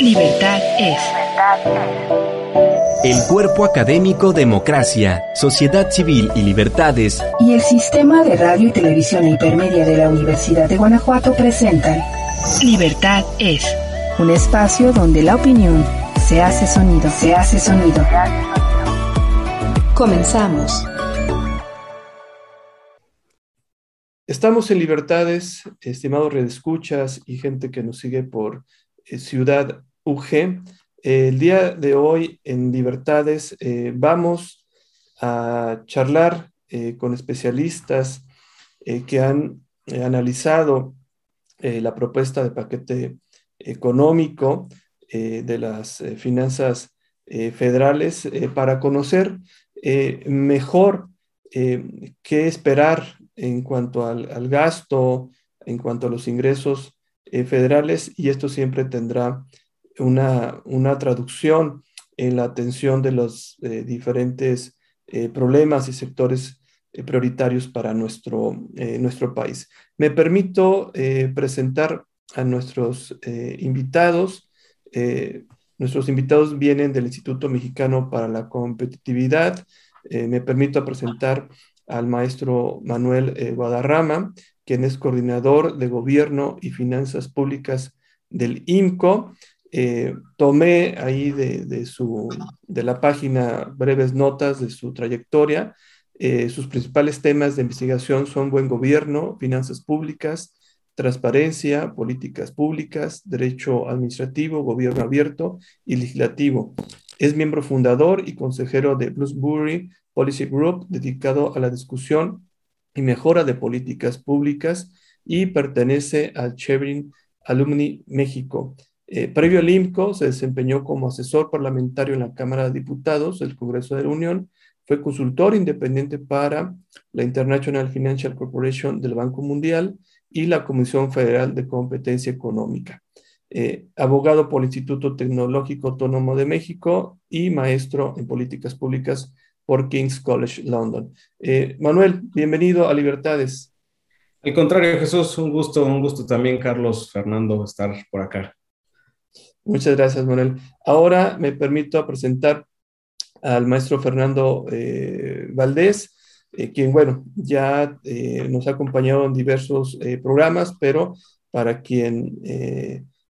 Libertad es. El cuerpo académico Democracia, Sociedad Civil y Libertades y el Sistema de Radio y Televisión Hipermedia de la Universidad de Guanajuato presentan Libertad es. Un espacio donde la opinión se hace sonido, se hace sonido. Comenzamos. Estamos en Libertades, estimados redescuchas y gente que nos sigue por eh, Ciudad UG. el día de hoy en Libertades eh, vamos a charlar eh, con especialistas que han analizado la propuesta de paquete económico de las finanzas federales para conocer mejor qué esperar en cuanto al, gasto, en cuanto a los ingresos federales, y esto siempre tendrá una, traducción en la atención de los eh, diferentes eh, problemas y sectores eh, prioritarios para nuestro, nuestro país. Me permito presentar a nuestros invitados. nuestros invitados vienen del Instituto Mexicano para la Competitividad. me permito presentar al maestro Manuel Guadarrama, quien es coordinador de Gobierno y Finanzas Públicas del IMCO. Eh, tomé ahí de, su, de la página breves notas de su trayectoria. Eh, sus principales temas de investigación son buen gobierno, finanzas públicas, transparencia, políticas públicas, derecho administrativo, gobierno abierto y legislativo. Es miembro fundador y consejero de Bloomsbury Policy Group, dedicado a la discusión y mejora de políticas públicas y pertenece al Chevron Alumni México. Eh, previo al IMCO, se desempeñó como asesor parlamentario en la Cámara de Diputados del Congreso de la Unión, fue consultor independiente para la International Financial Corporation del Banco Mundial y la Comisión Federal de Competencia Económica. Eh, abogado por el Instituto Tecnológico Autónomo de México y maestro en políticas públicas por King's College London. Eh, Manuel, bienvenido a Libertades. Al contrario, Jesús, un gusto, un gusto también, Carlos, Fernando, estar por acá. Muchas gracias, Manuel. Ahora me permito presentar al maestro Fernando eh, Valdés, eh, quien, bueno, ya eh, nos ha acompañado en diversos programas, pero para quien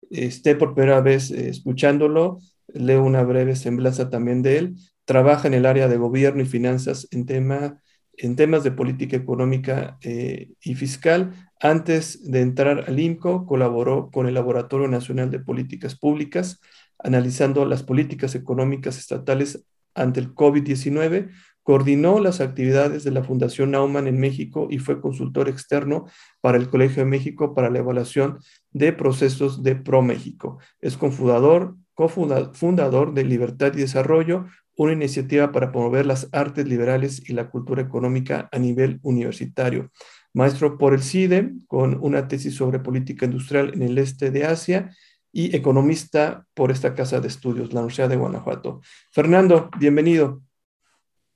esté por primera vez escuchándolo, leo una breve semblanza también de él. Trabaja en el área de gobierno y finanzas en tema en temas de política económica eh, y fiscal. Antes de entrar al INCO, colaboró con el Laboratorio Nacional de Políticas Públicas, analizando las políticas económicas estatales ante el COVID-19, coordinó las actividades de la Fundación Nauman en México y fue consultor externo para el Colegio de México para la evaluación de procesos de ProMéxico. Es cofundador, cofundador de Libertad y Desarrollo, una iniciativa para promover las artes liberales y la cultura económica a nivel universitario. Maestro por el CIDE, con una tesis sobre política industrial en el este de Asia y economista por esta casa de estudios, la Universidad de Guanajuato. Fernando, bienvenido.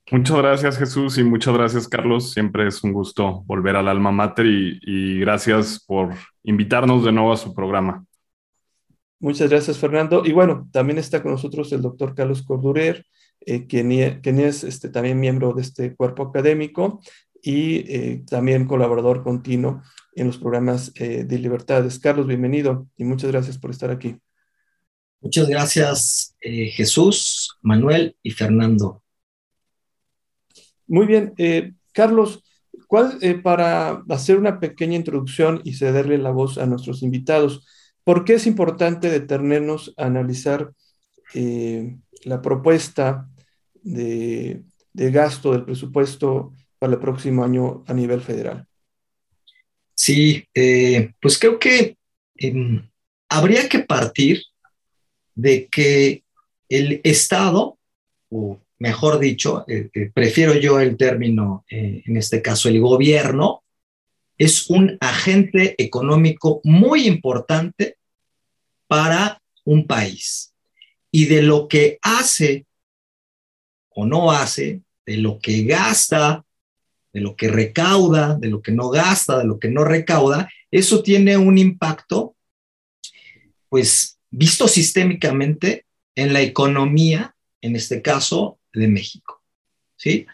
Muchas gracias Jesús y muchas gracias Carlos. Siempre es un gusto volver al alma mater y, y gracias por invitarnos de nuevo a su programa. Muchas gracias Fernando. Y bueno, también está con nosotros el doctor Carlos Cordurer, eh, quien, es este, también miembro de este cuerpo académico y eh, también colaborador continuo en los programas eh, de libertades. Carlos, bienvenido y muchas gracias por estar aquí. Muchas gracias, Jesús, Manuel y Fernando. Muy bien, Carlos, ¿cuál, para hacer una pequeña introducción y cederle la voz a nuestros invitados, ¿por qué es importante detenernos a analizar la propuesta de, gasto del presupuesto para el próximo año a nivel federal? Sí, eh, pues creo que em, habría que partir de que el Estado, o mejor dicho, eh, eh, prefiero yo el término, en este caso el gobierno, es un agente económico muy importante para un país. Y de lo que hace o no hace, de lo que gasta, de lo que recauda, de lo que no gasta, de lo que no recauda, eso tiene un impacto, pues, visto sistémicamente en la economía, en este caso, de México. ¿sí?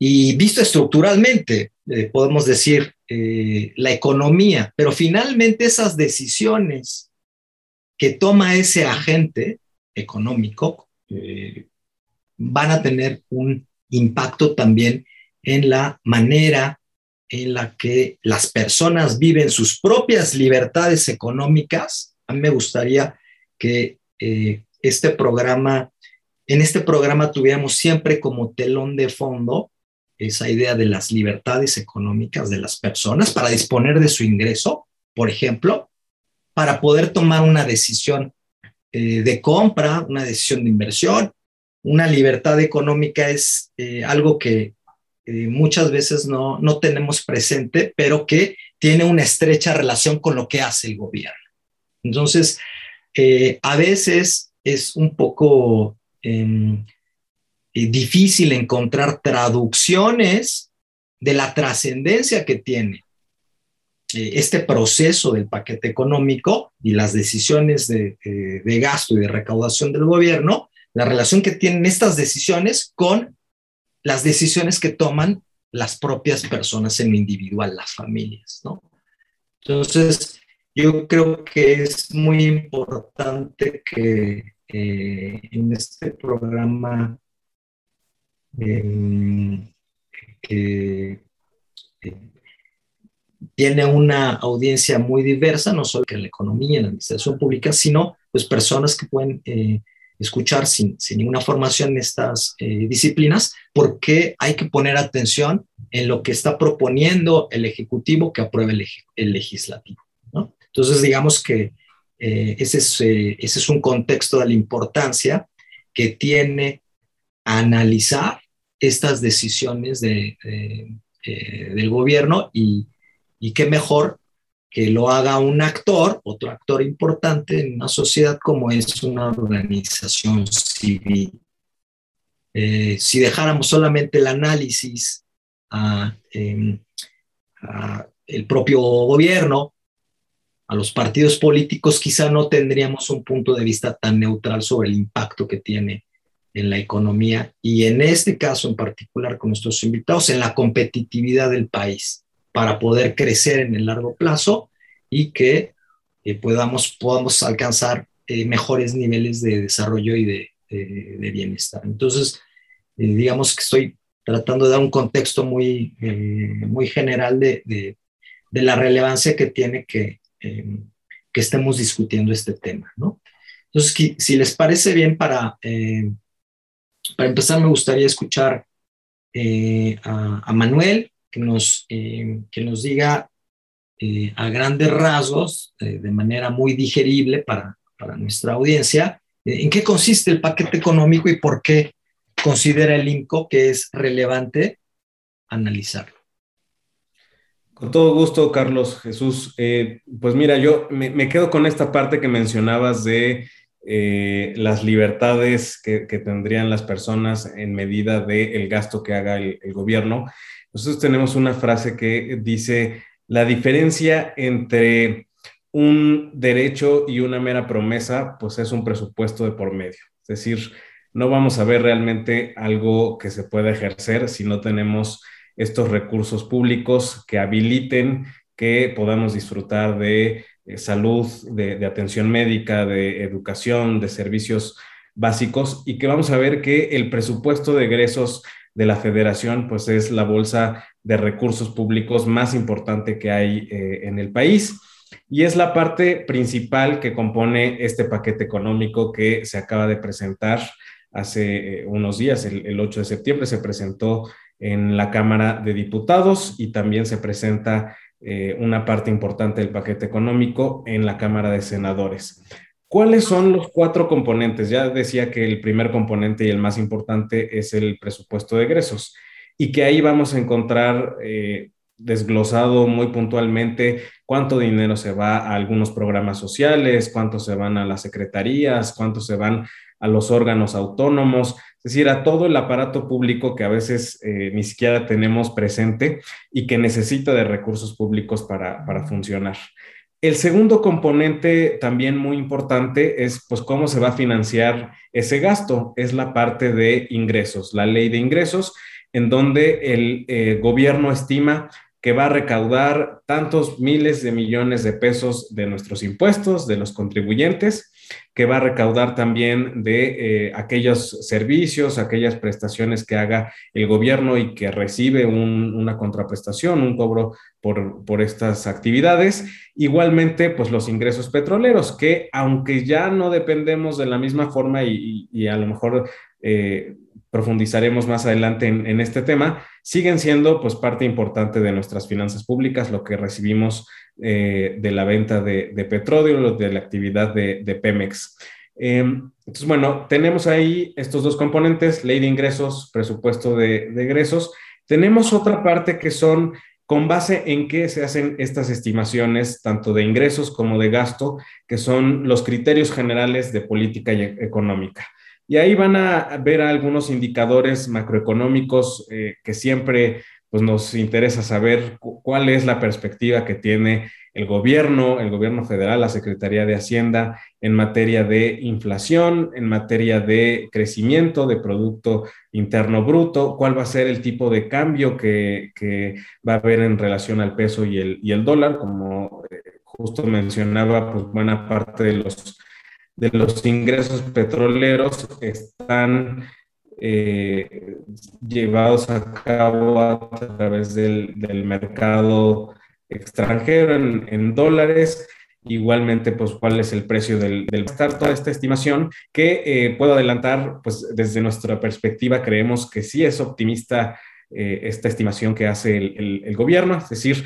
Y visto estructuralmente, eh, podemos decir, eh, la economía, pero finalmente esas decisiones que toma ese agente económico eh, van a tener un impacto también en la manera en la que las personas viven sus propias libertades económicas. A mí me gustaría que este programa, en este programa tuviéramos siempre como telón de fondo esa idea de las libertades económicas de las personas para disponer de su ingreso, por ejemplo, para poder tomar una decisión eh, de compra, una decisión de inversión. Una libertad económica es eh, algo que eh, muchas veces no, no tenemos presente, pero que tiene una estrecha relación con lo que hace el gobierno. Entonces, a veces es un poco em, difícil encontrar traducciones de la trascendencia que tiene este proceso del paquete económico y las decisiones de, eh, de, gasto y de recaudación del gobierno, la relación que tienen estas decisiones con las decisiones que toman las propias personas en lo individual, las familias, ¿no? Entonces, yo creo que es muy importante que en este programa que tiene una audiencia muy diversa, no solo en la economía, en la administración pública, sino pues personas que pueden eh, escuchar sin, sin, ninguna formación en estas eh, disciplinas, porque hay que poner atención en lo que está proponiendo el Ejecutivo que apruebe el, Legislativo. Entonces, digamos que eh, ese, es, ese es un contexto de la importancia que tiene analizar estas decisiones de, del gobierno y, y qué mejor que lo haga un actor, otro actor importante en una sociedad como es una organización civil. Eh, si dejáramos solamente el análisis a, em, a, el propio gobierno, a los partidos políticos, quizá no tendríamos un punto de vista tan neutral sobre el impacto que tiene en la economía y en este caso en particular con nuestros invitados, en la competitividad del país para poder crecer en el largo plazo y que eh, podamos, podamos alcanzar eh, mejores niveles de desarrollo y de, bienestar. Entonces, eh, digamos que estoy tratando de dar un contexto muy, muy general de, de, la relevancia que tiene que, que estemos discutiendo este tema. ¿no? Entonces, si les parece bien para para empezar, me gustaría escuchar a, Manuel, que nos, eh, que nos diga eh, a grandes rasgos, de manera muy digerible para, para nuestra audiencia, en qué consiste el paquete económico y por qué considera el INCO que es relevante analizarlo. Con todo gusto, Carlos Jesús. pues mira, yo me, quedo con esta parte que mencionabas de eh, las libertades que, tendrían las personas en medida del gasto que haga el, gobierno. Nosotros tenemos una frase que dice, la diferencia entre un derecho y una mera promesa, pues es un presupuesto de por medio. Es decir, no vamos a ver realmente algo que se pueda ejercer si no tenemos estos recursos públicos que habiliten que podamos disfrutar de eh, salud, de, atención médica, de educación, de servicios básicos y que vamos a ver que el presupuesto de egresos de la federación pues es la bolsa de recursos públicos más importante que hay eh, en el país y es la parte principal que compone este paquete económico que se acaba de presentar hace eh, unos días, el, el 8 de septiembre se presentó en la Cámara de Diputados y también se presenta eh, una parte importante del paquete económico en la Cámara de Senadores. ¿Cuáles son los cuatro componentes? Ya decía que el primer componente y el más importante es el presupuesto de egresos y que ahí vamos a encontrar eh, desglosado muy puntualmente cuánto dinero se va a algunos programas sociales, cuánto se van a las secretarías, cuánto se van a los órganos autónomos, es decir, a todo el aparato público que a veces eh, ni siquiera tenemos presente y que necesita de recursos públicos para, funcionar. El segundo componente también muy importante es pues cómo se va a financiar ese gasto. Es la parte de ingresos, la ley de ingresos, en donde el eh, gobierno estima que va a recaudar tantos miles de millones de pesos de nuestros impuestos, de los contribuyentes, que va a recaudar también de eh, aquellos servicios, aquellas prestaciones que haga el gobierno y que recibe una contraprestación, un cobro por, estas actividades. Igualmente, pues los ingresos petroleros, que aunque ya no dependemos de la misma forma y, a lo mejor eh, profundizaremos más adelante en, este tema, siguen siendo pues parte importante de nuestras finanzas públicas, lo que recibimos eh, de la venta de, petróleo, de la actividad de, Pemex. Em, entonces, bueno, tenemos ahí estos dos componentes, ley de ingresos, presupuesto de, de egresos. Tenemos otra parte que son con base en qué se hacen estas estimaciones, tanto de ingresos como de gasto, que son los criterios generales de política económica. Y ahí van a ver algunos indicadores macroeconómicos eh, que siempre pues, nos interesa saber cuál es la perspectiva que tiene el gobierno, el gobierno federal, la Secretaría de Hacienda en materia de inflación, en materia de crecimiento de Producto Interno Bruto, cuál va a ser el tipo de cambio que, va a haber en relación al peso y el, dólar, como eh, justo mencionaba, pues buena parte de los de los ingresos petroleros están eh, llevados a cabo a través del, mercado extranjero en, dólares. Igualmente, pues, cuál es el precio del, del estar toda esta estimación que eh, puedo adelantar, pues, desde nuestra perspectiva, creemos que sí es optimista eh, esta estimación que hace el, gobierno, es decir,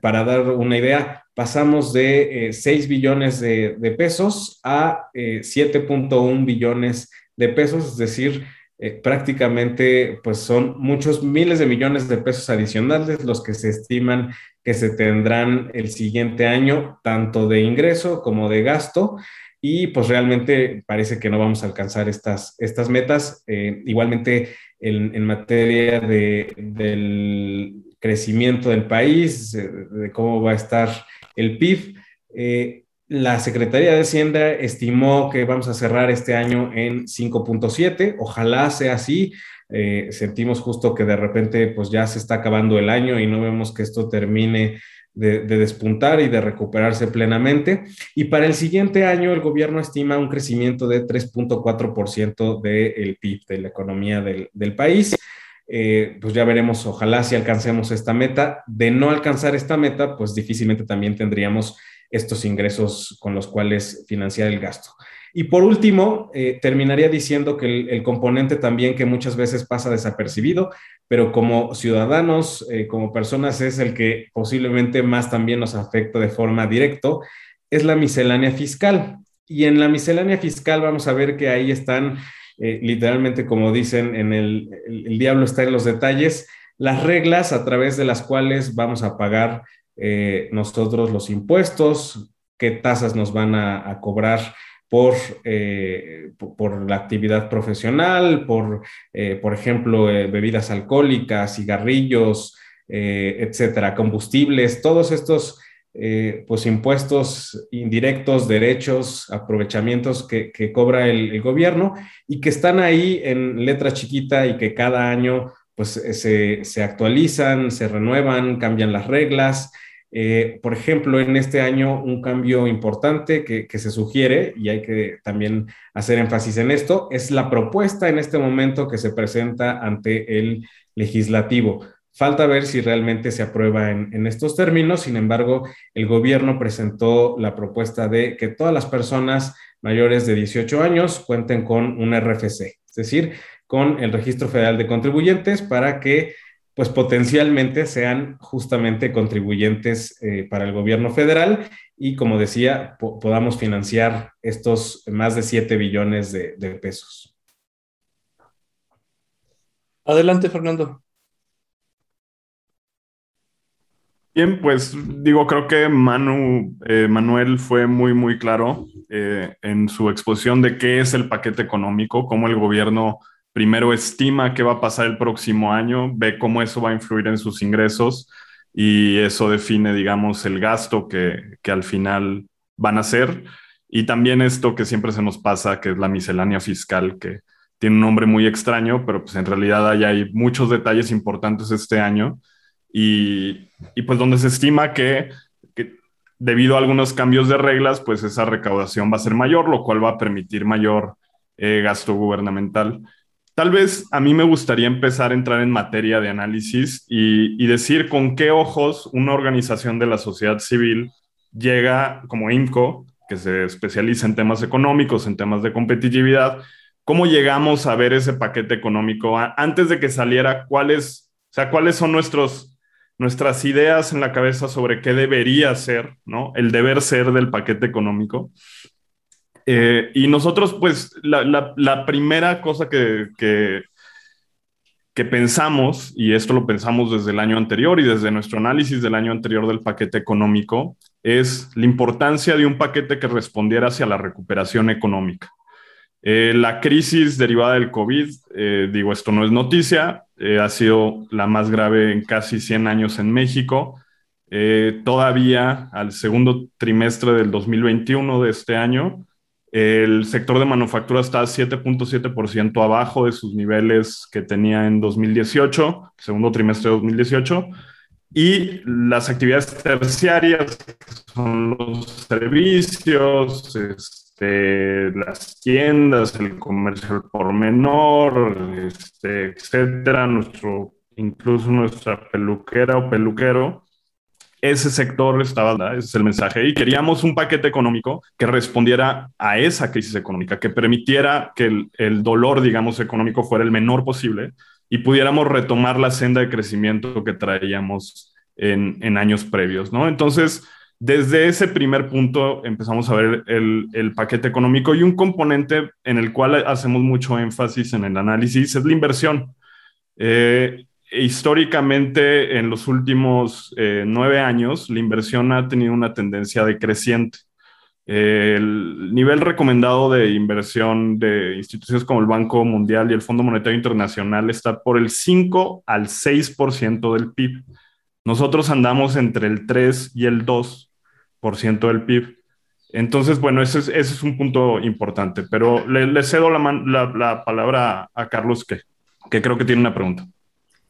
para dar una idea, pasamos de 6 eh, billones de, pesos a 7.1 eh, billones de pesos, es decir, eh, prácticamente pues son muchos miles de millones de pesos adicionales los que se estiman que se tendrán el siguiente año, tanto de ingreso como de gasto. Y pues realmente parece que no vamos a alcanzar estas, estas metas. igualmente en, materia de, del crecimiento del país, de cómo va a estar el PIB. Eh, la Secretaría de Hacienda estimó que vamos a cerrar este año en 5.7. Ojalá sea así. Eh, sentimos justo que de repente pues ya se está acabando el año y no vemos que esto termine de, despuntar y de recuperarse plenamente. Y para el siguiente año el gobierno estima un crecimiento de 3.4% del PIB, de la economía del, país. Eh, pues ya veremos, ojalá si alcancemos esta meta. De no alcanzar esta meta, pues difícilmente también tendríamos estos ingresos con los cuales financiar el gasto. Y por último, eh, terminaría diciendo que el, componente también que muchas veces pasa desapercibido, pero como ciudadanos, eh, como personas, es el que posiblemente más también nos afecta de forma directa, es la miscelánea fiscal. Y en la miscelánea fiscal vamos a ver que ahí están eh, literalmente como dicen en el, el, diablo está en los detalles, las reglas a través de las cuales vamos a pagar eh, nosotros los impuestos, qué tasas nos van a, cobrar eh, por, por, la actividad profesional, por, por ejemplo, bebidas alcohólicas, cigarrillos, etcétera, combustibles, todos estos eh, pues impuestos indirectos, derechos, aprovechamientos que, cobra el, gobierno y que están ahí en letra chiquita y que cada año pues se, se actualizan, se renuevan, cambian las reglas. Eh, por ejemplo, en este año un cambio importante que, que, se sugiere, y hay que también hacer énfasis en esto, es la propuesta en este momento que se presenta ante el legislativo. Falta ver si realmente se aprueba en, estos términos. Sin embargo, el gobierno presentó la propuesta de que todas las personas mayores de 18 años cuenten con un RFC, es decir, con el Registro Federal de Contribuyentes para que pues potencialmente sean justamente contribuyentes eh, para el gobierno federal y como decía, podamos financiar estos más de 7 billones de pesos. Adelante, Fernando. Bien, pues digo, creo que Manu, eh, Manuel fue muy, muy claro eh, en su exposición de qué es el paquete económico, cómo el gobierno primero estima qué va a pasar el próximo año, ve cómo eso va a influir en sus ingresos, y eso define, digamos, el gasto que, que al final van a hacer. Y también esto que siempre se nos pasa, que es la miscelánea fiscal, que tiene un nombre muy extraño, pero pues en realidad hay, hay muchos detalles importantes este año y, y pues donde se estima que, que, debido a algunos cambios de reglas, pues esa recaudación va a ser mayor, lo cual va a permitir mayor eh, gasto gubernamental. Tal vez a mí me gustaría empezar a entrar en materia de análisis y, decir con qué ojos una organización de la sociedad civil llega como INCO, que se especializa en temas económicos, en temas de competitividad, ¿cómo llegamos a ver ese paquete económico antes de que saliera? ¿Cuáles, o sea, cuáles son nuestros, nuestras ideas en la cabeza sobre qué debería ser, ¿no? El deber ser del paquete económico. Eh, y nosotros, pues, la, primera cosa que, que, pensamos, y esto lo pensamos desde el año anterior y desde nuestro análisis del año anterior del paquete económico, es la importancia de un paquete que respondiera hacia la recuperación económica. Eh, la crisis derivada del COVID, eh, digo, esto no es noticia, ha sido la más grave en casi 100 años en México. Todavía al segundo trimestre del 2021 de este año, el sector de manufactura está 7.7% abajo de sus niveles que tenía en 2018, segundo trimestre de 2018, y las actividades terciarias, son los servicios, este, las tiendas, el comercio por menor, este, etcétera, nuestro, incluso nuestra peluquera o peluquero, ese sector estaba, ese es el mensaje, y queríamos un paquete económico que respondiera a esa crisis económica, que permitiera que el, el, dolor, digamos, económico fuera el menor posible y pudiéramos retomar la senda de crecimiento que traíamos en, en años previos, ¿no? Entonces, desde ese primer punto empezamos a ver el, el, paquete económico y un componente en el cual hacemos mucho énfasis en el análisis es la inversión. Eh, históricamente, en los últimos eh, nueve años, la inversión ha tenido una tendencia decreciente. El nivel recomendado de inversión de instituciones como el Banco Mundial y el Fondo Monetario Internacional está por el 5 al 6% del PIB. Nosotros andamos entre el 3 y el 2% del PIB. Entonces, bueno, ese es, un punto importante, pero le, cedo la, palabra a Carlos, que, que creo que tiene una pregunta.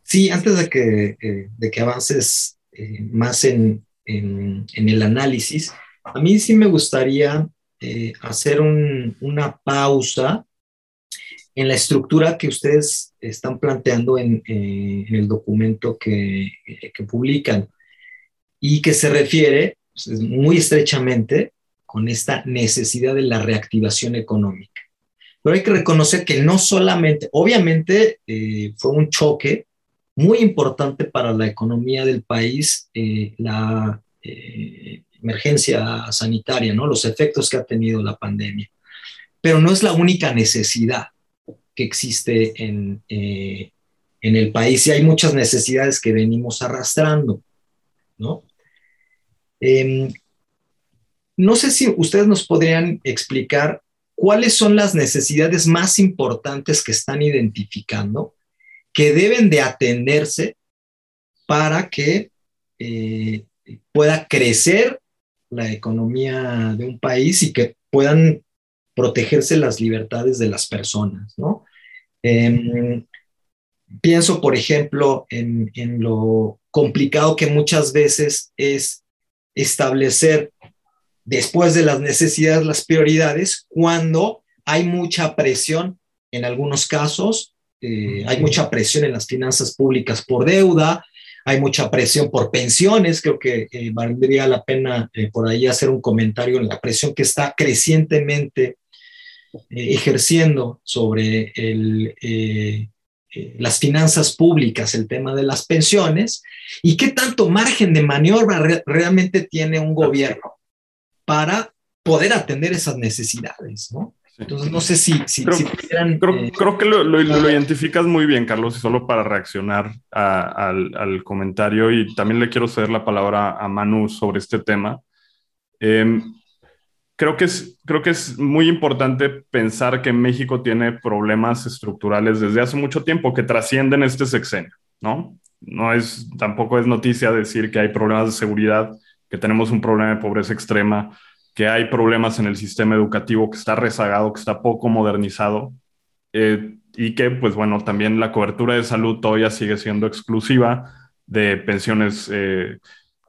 Sí, antes de que, eh, de que avances eh, más en, en, en, el análisis, a mí sí me gustaría eh, hacer un, una pausa en la estructura que ustedes están planteando en, eh, en el documento que, que, publican y que se refiere pues, muy estrechamente con esta necesidad de la reactivación económica. Pero hay que reconocer que no solamente, obviamente eh, fue un choque muy importante para la economía del país, eh, la eh, emergencia sanitaria, ¿no? los efectos que ha tenido la pandemia. Pero no es la única necesidad que existe en, eh, en el país y hay muchas necesidades que venimos arrastrando. ¿no? Eh, no sé si ustedes nos podrían explicar cuáles son las necesidades más importantes que están identificando que deben de atenderse para que eh, pueda crecer la economía de un país y que puedan protegerse las libertades de las personas, ¿no? Eh, pienso, por ejemplo, en, lo complicado que muchas veces es establecer después de las necesidades las prioridades cuando hay mucha presión en algunos casos eh, hay mucha presión en las finanzas públicas por deuda, hay mucha presión por pensiones, creo que eh, valdría la pena eh, por ahí hacer un comentario en la presión que está crecientemente ejerciendo sobre el, las finanzas públicas, el tema de las pensiones, y qué tanto margen de maniobra re realmente tiene un gobierno para poder atender esas necesidades, ¿no? Entonces, no sé si, si, creo, si pudieran, creo, eh, creo, que lo, lo, lo, identificas muy bien, Carlos, y solo para reaccionar a, al, al, comentario, y también le quiero ceder la palabra a Manu sobre este tema. Eh, creo, que es, creo que es muy importante pensar que México tiene problemas estructurales desde hace mucho tiempo que trascienden este sexenio, ¿no? no es, tampoco es noticia decir que hay problemas de seguridad, que tenemos un problema de pobreza extrema, que hay problemas en el sistema educativo que está rezagado, que está poco modernizado, eh, y que, pues bueno, también la cobertura de salud todavía sigue siendo exclusiva de pensiones, eh,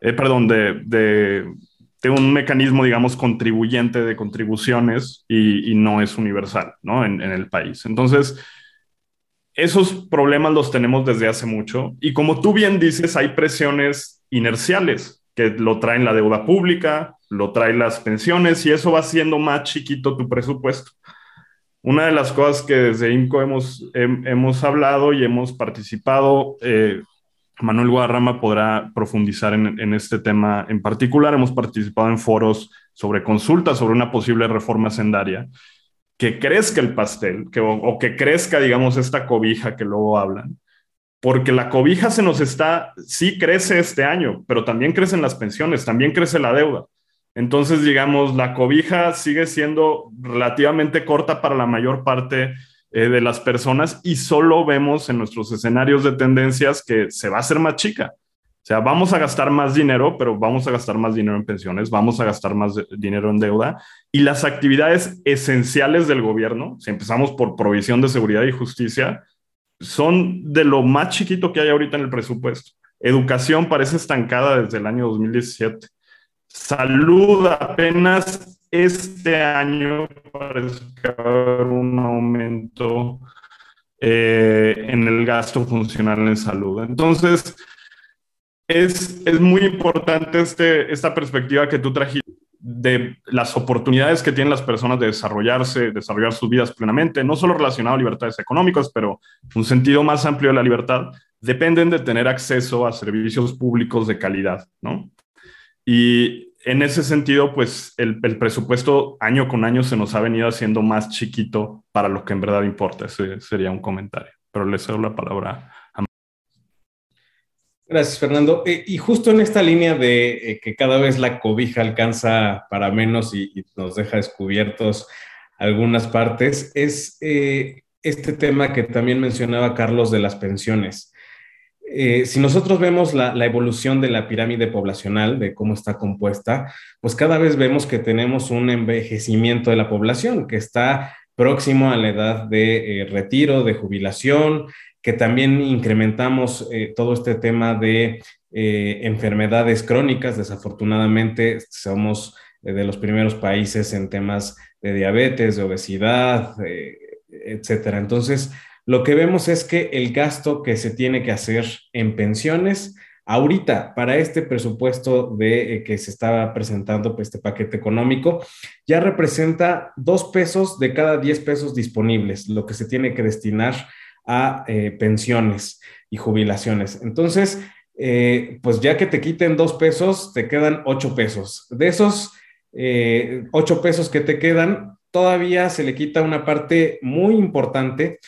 eh, perdón, de, de, un mecanismo, digamos, contribuyente de contribuciones y, y no es universal, ¿no? En, en, el país. Entonces, esos problemas los tenemos desde hace mucho y como tú bien dices, hay presiones inerciales que lo traen la deuda pública, lo traen las pensiones y eso va haciendo más chiquito tu presupuesto. Una de las cosas que desde INCO hemos, hemos hablado y hemos participado, eh, Manuel Guadarrama podrá profundizar en, en, este tema en particular. Hemos participado en foros sobre consultas sobre una posible reforma sendaria, que crezca el pastel que, o, o que crezca, digamos, esta cobija que luego hablan, porque la cobija se nos está, sí crece este año, pero también crecen las pensiones, también crece la deuda. Entonces, digamos, la cobija sigue siendo relativamente corta para la mayor parte eh, de las personas y solo vemos en nuestros escenarios de tendencias que se va a hacer más chica. O sea, vamos a gastar más dinero, pero vamos a gastar más dinero en pensiones, vamos a gastar más dinero en deuda y las actividades esenciales del gobierno, si empezamos por provisión de seguridad y justicia, son de lo más chiquito que hay ahorita en el presupuesto. Educación parece estancada desde el año 2017 Salud apenas este año parece que va a haber un aumento eh, en el gasto funcional en salud. Entonces, es, es muy importante este, esta perspectiva que tú trajiste de las oportunidades que tienen las personas de desarrollarse, desarrollar sus vidas plenamente, no solo relacionado a libertades económicas, pero un sentido más amplio de la libertad, dependen de tener acceso a servicios públicos de calidad, ¿no? Y en ese sentido, pues el, presupuesto año con año se nos ha venido haciendo más chiquito para lo que en verdad importa. Ese sería un comentario. Pero le cedo la palabra a... Gracias, Fernando. Eh, y justo en esta línea de eh, que cada vez la cobija alcanza para menos y, y nos deja descubiertos algunas partes, es eh, este tema que también mencionaba Carlos de las pensiones. Eh, si nosotros vemos la, evolución de la pirámide poblacional, de cómo está compuesta, pues cada vez vemos que tenemos un envejecimiento de la población que está próximo a la edad de eh, retiro, de jubilación, que también incrementamos eh, todo este tema de enfermedades crónicas. Desafortunadamente, somos de los primeros países en temas de diabetes, de obesidad, etcétera. Entonces, lo que vemos es que el gasto que se tiene que hacer en pensiones, ahorita para este presupuesto de eh, que se estaba presentando pues, este paquete económico, ya representa dos pesos de cada diez pesos disponibles, lo que se tiene que destinar a eh, pensiones y jubilaciones. Entonces, eh, pues ya que te quiten dos pesos, te quedan ocho pesos. De esos ocho pesos que te quedan, todavía se le quita una parte muy importante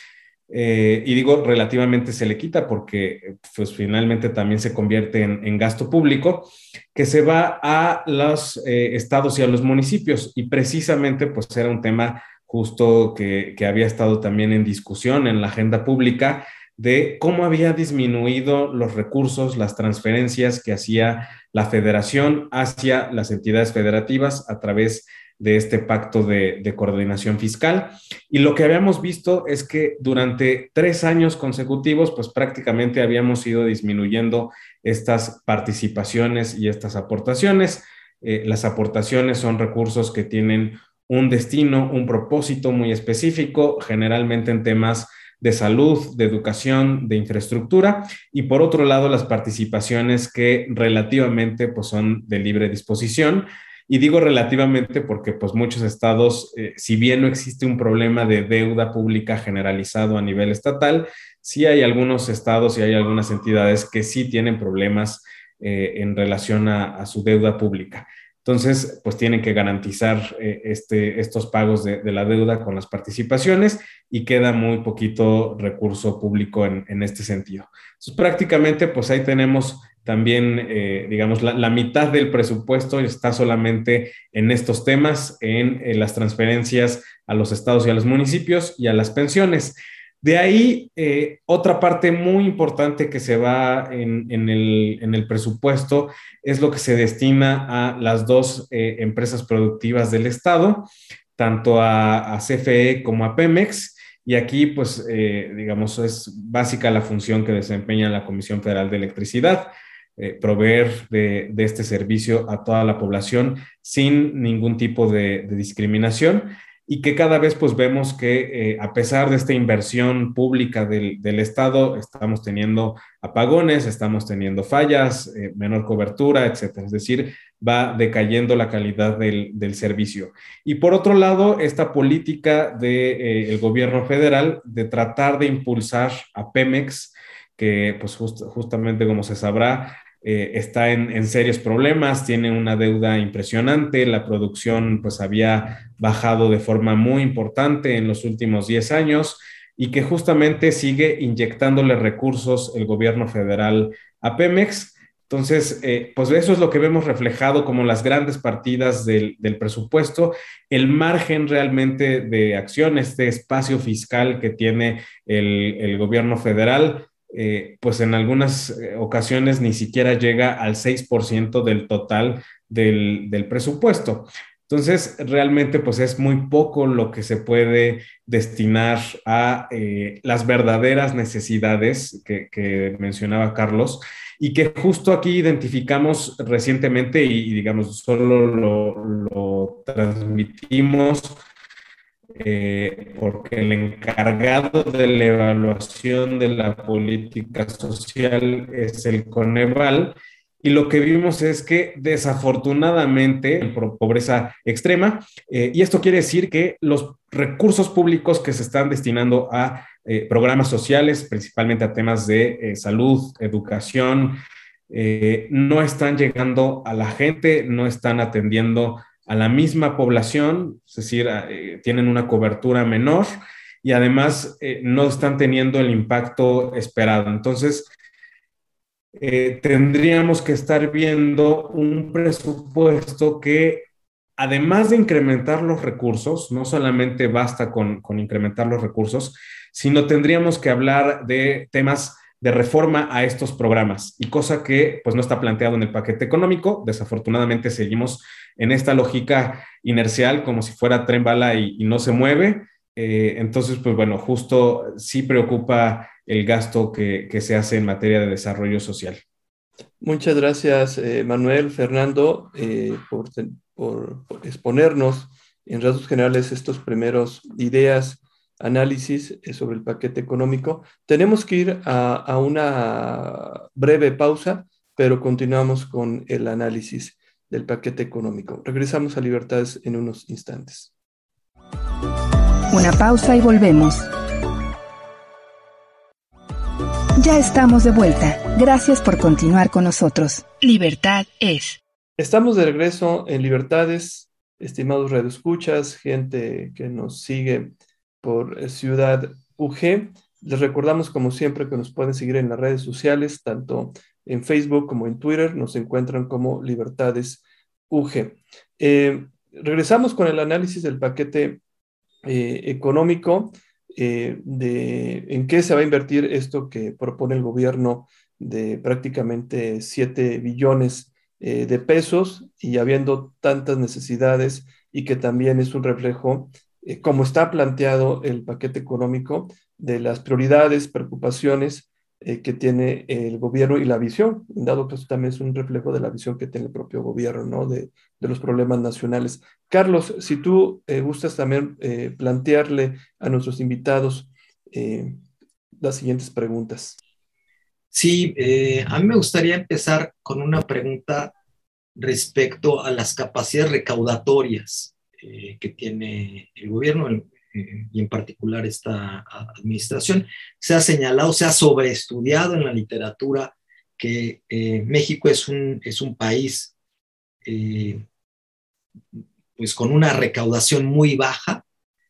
eh, y digo relativamente se le quita porque pues finalmente también se convierte en, gasto público que se va a los eh, estados y a los municipios. Y precisamente pues era un tema justo que, que había estado también en discusión en la agenda pública de cómo había disminuido los recursos, las transferencias que hacía la federación hacia las entidades federativas a través de este pacto de, de, coordinación fiscal. Y lo que habíamos visto es que durante tres años consecutivos, pues prácticamente habíamos ido disminuyendo estas participaciones y estas aportaciones. Eh, las aportaciones son recursos que tienen un destino, un propósito muy específico, generalmente en temas de salud, de educación, de infraestructura, y por otro lado las participaciones que relativamente pues, son de libre disposición y digo relativamente porque pues muchos estados, eh, si bien no existe un problema de deuda pública generalizado a nivel estatal, sí hay algunos estados y hay algunas entidades que sí tienen problemas eh, en relación a, a, su deuda pública. Entonces, pues tienen que garantizar eh, este, estos pagos de, de, la deuda con las participaciones y queda muy poquito recurso público en, en este sentido. Entonces, prácticamente, pues ahí tenemos también, eh, digamos, la, la, mitad del presupuesto está solamente en estos temas, en, en, las transferencias a los estados y a los municipios y a las pensiones. De ahí, eh, otra parte muy importante que se va en, el, presupuesto es lo que se destina a las dos eh, empresas productivas del Estado, tanto a, CFE como a Pemex. Y aquí, pues, eh, digamos, es básica la función que desempeña la Comisión Federal de Electricidad, proveer de, este servicio a toda la población sin ningún tipo de discriminación y que cada vez pues vemos que eh, a pesar de esta inversión pública del, Estado, estamos teniendo apagones, estamos teniendo fallas, eh, menor cobertura, etcétera. Es decir, va decayendo la calidad del, servicio. Y por otro lado, esta política del de, eh, gobierno federal de tratar de impulsar a Pemex, que pues justamente como se sabrá, eh, está en, serios problemas, tiene una deuda impresionante, la producción pues había bajado de forma muy importante en los últimos 10 años y que justamente sigue inyectándole recursos el gobierno federal a Pemex. Entonces, eh, pues eso es lo que vemos reflejado como las grandes partidas del, presupuesto, el margen realmente de acción, este espacio fiscal que tiene el, el gobierno federal, eh, pues en algunas eh, ocasiones ni siquiera llega al 6% del total del, presupuesto. Entonces, realmente, pues es muy poco lo que se puede destinar a eh, las verdaderas necesidades que, mencionaba Carlos y que justo aquí identificamos recientemente y, digamos, solo lo, lo transmitimos eh, porque el encargado de la evaluación de la política social es el Coneval. Y lo que vimos es que desafortunadamente, pobreza extrema, eh, y esto quiere decir que los recursos públicos que se están destinando a eh, programas sociales, principalmente a temas de salud, educación, no están llegando a la gente, no están atendiendo a la misma población, es decir, eh, tienen una cobertura menor y además eh, no están teniendo el impacto esperado. Entonces, eh, tendríamos que estar viendo un presupuesto que, además de incrementar los recursos, no solamente basta con, con incrementar los recursos, sino tendríamos que hablar de temas de reforma a estos programas y cosa que pues no está planteado en el paquete económico. Desafortunadamente seguimos en esta lógica inercial como si fuera tren bala y, no se mueve. Eh, entonces, pues bueno, justo sí preocupa el gasto que, se hace en materia de desarrollo social. Muchas gracias, eh, Manuel, Fernando, eh, por, por, exponernos en rasgos generales estos primeros ideas análisis eh, sobre el paquete económico. Tenemos que ir a, una breve pausa, pero continuamos con el análisis del paquete económico. Regresamos a Libertades en unos instantes. Una pausa y volvemos. Ya estamos de vuelta. Gracias por continuar con nosotros. Libertad es. Estamos de regreso en Libertades, estimados redescuchas, gente que nos sigue por eh, Ciudad UG. Les recordamos, como siempre, que nos pueden seguir en las redes sociales, tanto en Facebook como en Twitter. Nos encuentran como Libertades UG. Eh, regresamos con el análisis del paquete eh, económico, de en qué se va a invertir esto que propone el gobierno de prácticamente 7 billones de pesos y habiendo tantas necesidades y que también es un reflejo eh, como está planteado el paquete económico, de las prioridades, preocupaciones eh, que tiene el gobierno y la visión. En dado caso, también es un reflejo de la visión que tiene el propio gobierno, ¿no? De, los problemas nacionales. Carlos, si tú eh, gustas también plantearle a nuestros invitados las siguientes preguntas. Sí, a mí me gustaría empezar con una pregunta respecto a las capacidades recaudatorias eh, que tiene el gobierno eh, y en particular esta administración. Se ha señalado, se ha sobreestudiado en la literatura que eh, México es un, es un país pues con una recaudación muy baja,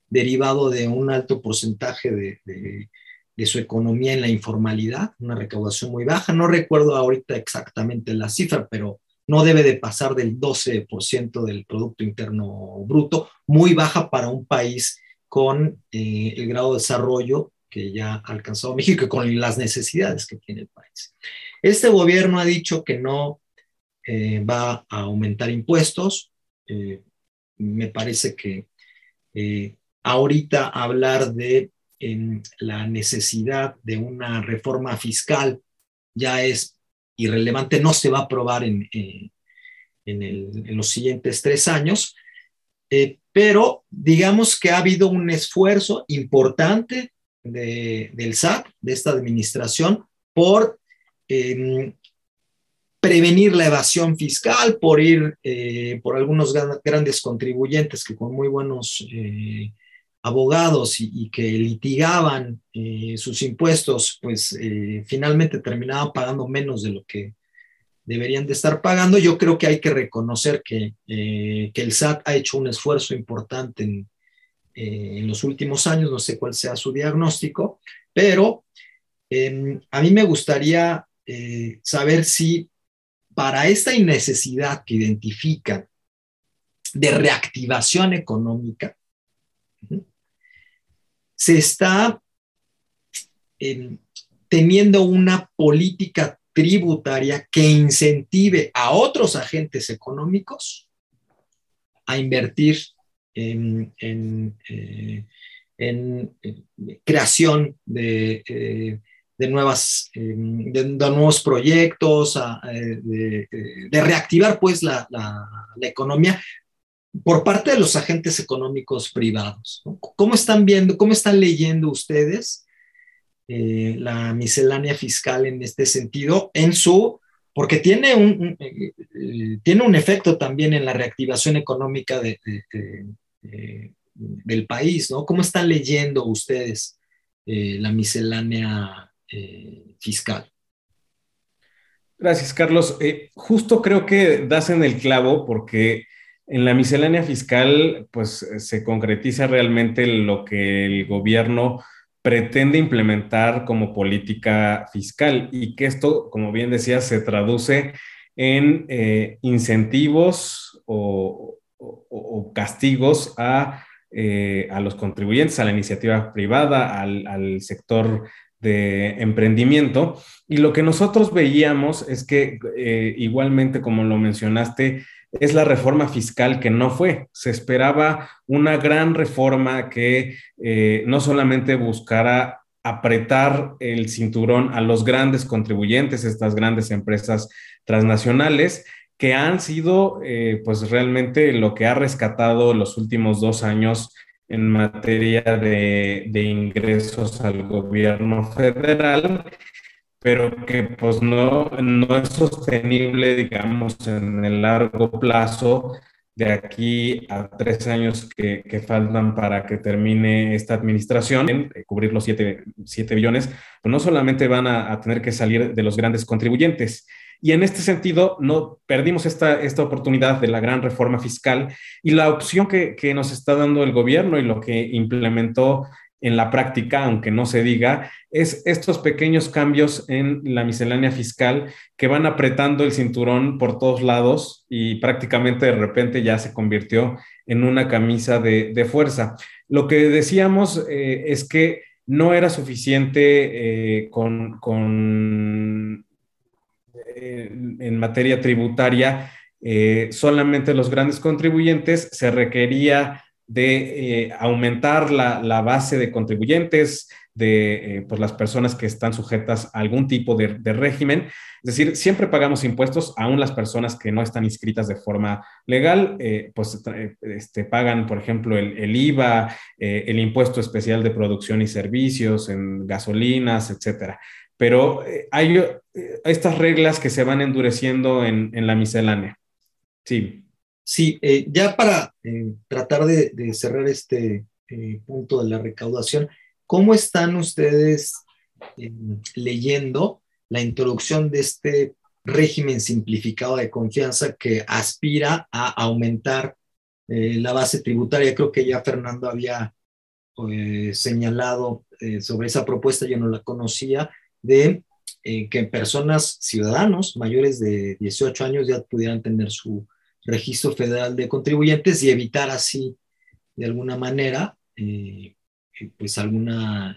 derivado de un alto porcentaje de, de, su economía en la informalidad, una recaudación muy baja. No recuerdo ahorita exactamente la cifra, pero no debe de pasar del 12% del Producto Interno Bruto, muy baja para un país con eh, el grado de desarrollo que ya ha alcanzado México y con las necesidades que tiene el país. Este gobierno ha dicho que no eh, va a aumentar impuestos. Eh, me parece que ahorita hablar de la necesidad de una reforma fiscal ya es irrelevante, no se va a aprobar en, en, los siguientes tres años, pero digamos que ha habido un esfuerzo importante del SAT, de esta administración, por em, prevenir la evasión fiscal, por ir eh, por algunos grandes contribuyentes que con muy buenos eh, abogados y, que litigaban eh, sus impuestos, pues finalmente terminaban pagando menos de lo que deberían de estar pagando. Yo creo que hay que reconocer que, que el SAT ha hecho un esfuerzo importante en, en, los últimos años, no sé cuál sea su diagnóstico, pero em, a mí me gustaría saber si para esta necesidad que identifican de reactivación económica, se está em, teniendo una política tributaria que incentive a otros agentes económicos a invertir en, eh, creación de eh, de, nuevas, eh, de, nuevos proyectos, eh, de, reactivar pues la, economía por parte de los agentes económicos privados. ¿Cómo están viendo, cómo están leyendo ustedes eh, la miscelánea fiscal en este sentido, en su, porque tiene un, tiene un efecto también en la reactivación económica del país, ¿no? ¿Cómo están leyendo ustedes la miscelánea eh, fiscal. Gracias, Carlos. Eh, justo creo que das en el clavo porque en la miscelánea fiscal, pues se concretiza realmente lo que el gobierno pretende implementar como política fiscal y que esto, como bien decía, se traduce en eh, incentivos o, castigos a, los contribuyentes, a la iniciativa privada, al, al sector de emprendimiento. Y lo que nosotros veíamos es que eh, igualmente, como lo mencionaste, es la reforma fiscal que no fue. Se esperaba una gran reforma que eh, no solamente buscara apretar el cinturón a los grandes contribuyentes, estas grandes empresas transnacionales, que han sido eh, pues realmente lo que ha rescatado los últimos dos años en materia de, ingresos al gobierno federal, pero que pues no, no es sostenible, digamos, en el largo plazo de aquí a tres años que, faltan para que termine esta administración, cubrir los siete, billones, pues no solamente van a, a, tener que salir de los grandes contribuyentes, y en este sentido, no perdimos esta, esta oportunidad de la gran reforma fiscal y la opción que, que nos está dando el gobierno y lo que implementó en la práctica, aunque no se diga, es estos pequeños cambios en la miscelánea fiscal que van apretando el cinturón por todos lados y prácticamente de repente ya se convirtió en una camisa de, fuerza. Lo que decíamos eh, es que no era suficiente eh, con, con en materia tributaria, eh, solamente los grandes contribuyentes, se requería de eh, aumentar la, base de contribuyentes de eh, pues las personas que están sujetas a algún tipo de, régimen. Es decir, siempre pagamos impuestos, aún las personas que no están inscritas de forma legal, pues este, pagan, por ejemplo, el, el IVA, el impuesto especial de producción y servicios en gasolinas, etcétera pero eh, hay eh, estas reglas que se van endureciendo en, la miscelánea. Sí. Sí, eh, ya para tratar de, cerrar este punto de la recaudación, ¿cómo están ustedes leyendo la introducción de este régimen simplificado de confianza que aspira a aumentar la base tributaria? Creo que ya Fernando había señalado sobre esa propuesta, yo no la conocía de eh, que personas, ciudadanos mayores de 18 años ya pudieran tener su registro federal de contribuyentes y evitar así, de alguna manera, eh, pues alguna,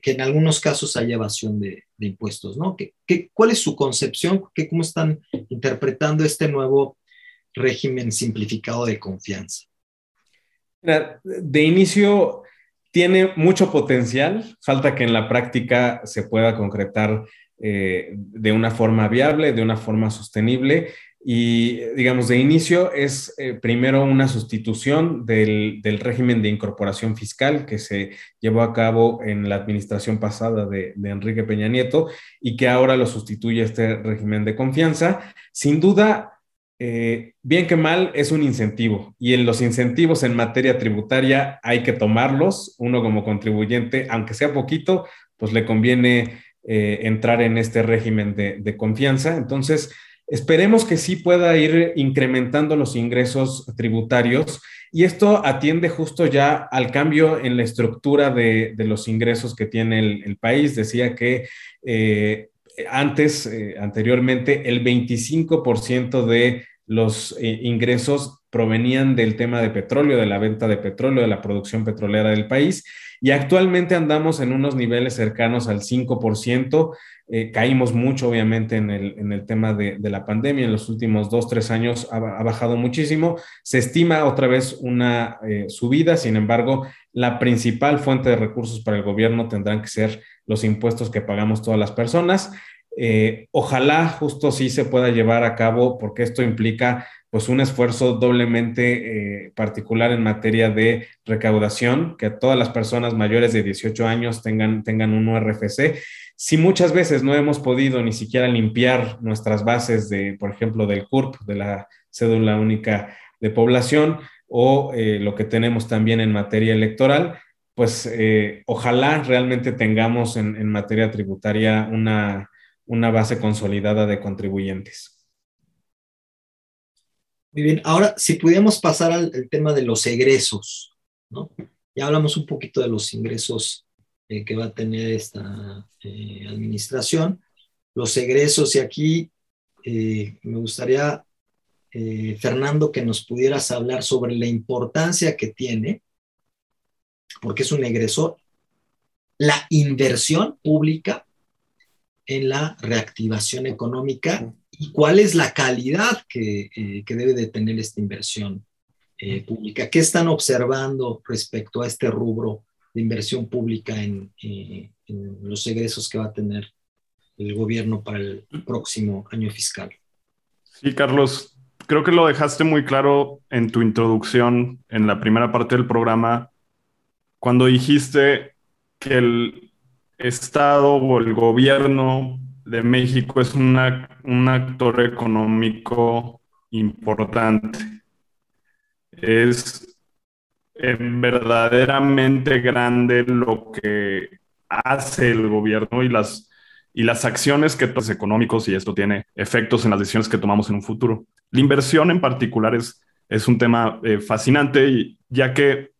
que en algunos casos haya evasión de, impuestos, ¿no? ¿Qué, cuál es su concepción? ¿Qué, ¿Cómo están interpretando este nuevo régimen simplificado de confianza? De inicio, tiene mucho potencial, falta que en la práctica se pueda concretar eh, de una forma viable, de una forma sostenible. Y, digamos, de inicio es eh, primero una sustitución del, régimen de incorporación fiscal que se llevó a cabo en la administración pasada de, de, Enrique Peña Nieto y que ahora lo sustituye este régimen de confianza. Sin duda, eh, bien que mal, es un incentivo y en los incentivos en materia tributaria hay que tomarlos. Uno como contribuyente, aunque sea poquito, pues le conviene eh, entrar en este régimen de, confianza. Entonces, esperemos que sí pueda ir incrementando los ingresos tributarios y esto atiende justo ya al cambio en la estructura de, los ingresos que tiene el, país. Decía que eh, antes, eh, anteriormente, el 25% de los eh, ingresos provenían del tema de petróleo, de la venta de petróleo, de la producción petrolera del país, y actualmente andamos en unos niveles cercanos al 5%. Eh, caímos mucho, obviamente, en el, tema de, la pandemia. En los últimos dos, tres años ha, bajado muchísimo. Se estima otra vez una subida, sin embargo, la principal fuente de recursos para el gobierno tendrán que ser los impuestos que pagamos todas las personas. Eh, ojalá justo sí se pueda llevar a cabo porque esto implica pues un esfuerzo doblemente eh, particular en materia de recaudación, que todas las personas mayores de 18 años tengan, tengan un URFC. Si muchas veces no hemos podido ni siquiera limpiar nuestras bases de, por ejemplo, del CURP, de la cédula única de población, o eh, lo que tenemos también en materia electoral, pues eh, ojalá realmente tengamos en, materia tributaria una, base consolidada de contribuyentes. Muy bien, ahora si pudiéramos pasar al, tema de los egresos, ¿no? Ya hablamos un poquito de los ingresos eh, que va a tener esta eh, administración, los egresos y aquí me gustaría, Fernando, que nos pudieras hablar sobre la importancia que tiene porque es un egresor, la inversión pública en la reactivación económica y cuál es la calidad que, eh, debe de tener esta inversión eh, pública. ¿Qué están observando respecto a este rubro de inversión pública en, eh, en los egresos que va a tener el gobierno para el próximo año fiscal? Sí, Carlos, creo que lo dejaste muy claro en tu introducción, en la primera parte del programa, cuando dijiste que el Estado o el gobierno de México es un actor económico importante. Es eh, verdaderamente grande lo que hace el gobierno y las, y las acciones que tomas económicos y esto tiene efectos en las decisiones que tomamos en un futuro. La inversión en particular es, es un tema eh, fascinante y, ya que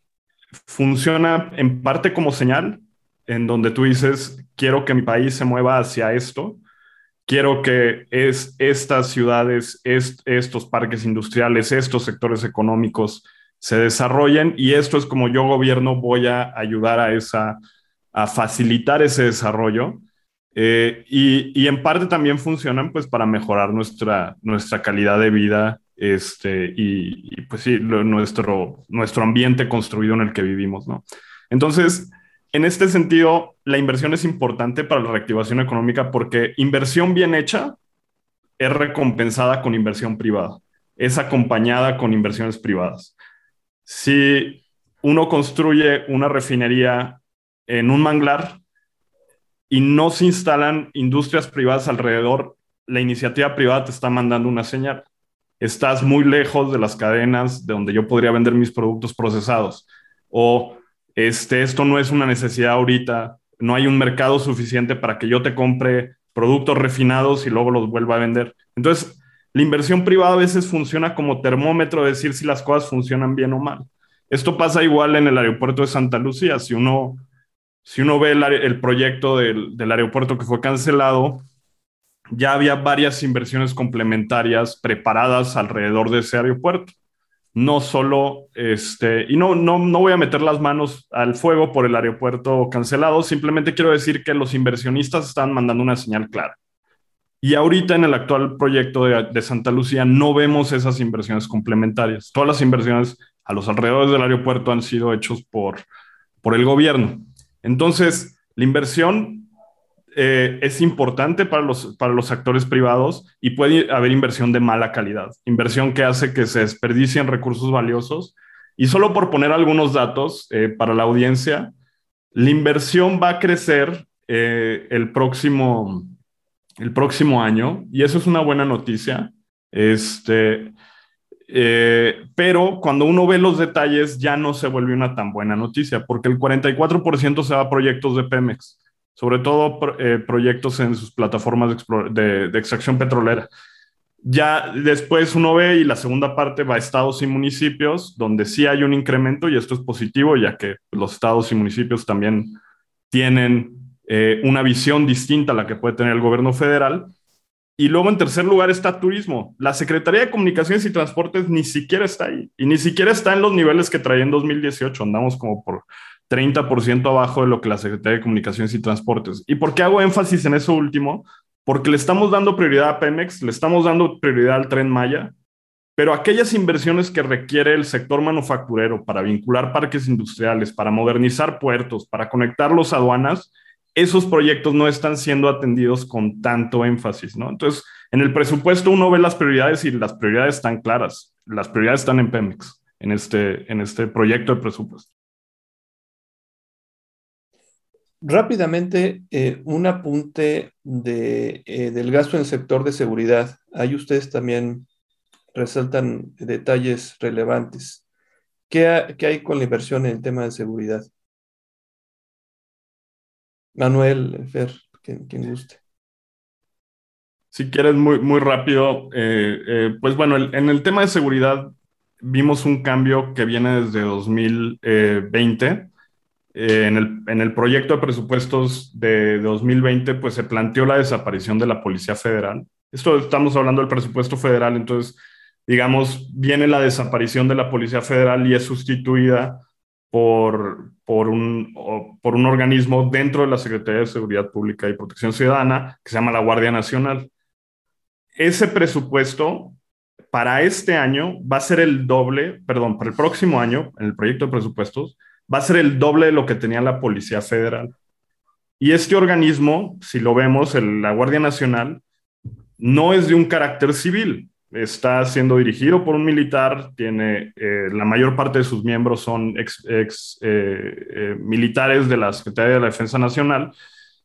funciona en parte como señal, en donde tú dices, quiero que mi país se mueva hacia esto, quiero que es, estas ciudades, estos parques industriales, estos sectores económicos se desarrollen y esto es como yo gobierno voy a ayudar a, esa, a facilitar ese desarrollo. Eh, y, y, en parte también funcionan pues para mejorar nuestra, nuestra calidad de vida este, y, pues sí, nuestro, nuestro ambiente construido en el que vivimos, ¿no? Entonces, en este sentido, la inversión es importante para la reactivación económica porque inversión bien hecha es recompensada con inversión privada, es acompañada con inversiones privadas. Si uno construye una refinería en un manglar y no se instalan industrias privadas alrededor, la iniciativa privada te está mandando una señal estás muy lejos de las cadenas de donde yo podría vender mis productos procesados. O este, esto no es una necesidad ahorita, no hay un mercado suficiente para que yo te compre productos refinados y luego los vuelva a vender. Entonces, la inversión privada a veces funciona como termómetro de decir si las cosas funcionan bien o mal. Esto pasa igual en el aeropuerto de Santa Lucía. Si uno, si uno ve el, proyecto del, del aeropuerto que fue cancelado, ya había varias inversiones complementarias preparadas alrededor de ese aeropuerto. No solo, este, y no, no, no voy a meter las manos al fuego por el aeropuerto cancelado, simplemente quiero decir que los inversionistas están mandando una señal clara. Y ahorita en el actual proyecto de, Santa Lucía no vemos esas inversiones complementarias. Todas las inversiones a los alrededores del aeropuerto han sido hechos por, por el gobierno. Entonces, la inversión eh, es importante para los, para los actores privados y puede haber inversión de mala calidad, inversión que hace que se desperdicien recursos valiosos. Y solo por poner algunos datos eh, para la audiencia, la inversión va a crecer eh, el, próximo, el próximo año y eso es una buena noticia. Este, pero cuando uno ve los detalles ya no se vuelve una tan buena noticia porque el 44% se va a proyectos de Pemex sobre todo eh, proyectos en sus plataformas de, extracción petrolera. Ya después uno ve y la segunda parte va a estados y municipios, donde sí hay un incremento y esto es positivo, ya que los estados y municipios también tienen eh, una visión distinta a la que puede tener el gobierno federal. Y luego en tercer lugar está turismo. La Secretaría de Comunicaciones y Transportes ni siquiera está ahí y ni siquiera está en los niveles que traía en 2018. Andamos como por 30% abajo de lo que la Secretaría de Comunicaciones y Transportes. ¿Y por qué hago énfasis en eso último? Porque le estamos dando prioridad a Pemex, le estamos dando prioridad al tren Maya, pero aquellas inversiones que requiere el sector manufacturero para vincular parques industriales, para modernizar puertos, para conectar los aduanas, esos proyectos no están siendo atendidos con tanto énfasis, ¿no? Entonces, en el presupuesto uno ve las prioridades y las prioridades están claras. Las prioridades están en Pemex, en este, en este proyecto de presupuesto. Rápidamente, eh, un apunte de, eh, del gasto en el sector de seguridad. Ahí ustedes también resaltan detalles relevantes. ¿Qué, hay con la inversión en el tema de seguridad? Manuel, Fer, quien, guste. Si quieres, muy, muy rápido. Eh, pues bueno, en el tema de seguridad vimos un cambio que viene desde 2020 eh, en, el, en, el, proyecto de presupuestos de 2020, pues se planteó la desaparición de la Policía Federal. Esto estamos hablando del presupuesto federal, entonces, digamos, viene la desaparición de la Policía Federal y es sustituida por, por, un, por un organismo dentro de la Secretaría de Seguridad Pública y Protección Ciudadana que se llama la Guardia Nacional. Ese presupuesto para este año va a ser el doble, perdón, para el próximo año, en el proyecto de presupuestos, va a ser el doble de lo que tenía la Policía Federal. Y este organismo, si lo vemos, la Guardia Nacional, no es de un carácter civil. Está siendo dirigido por un militar, tiene eh, la mayor parte de sus miembros son ex, ex eh, eh, militares de la Secretaría de la Defensa Nacional.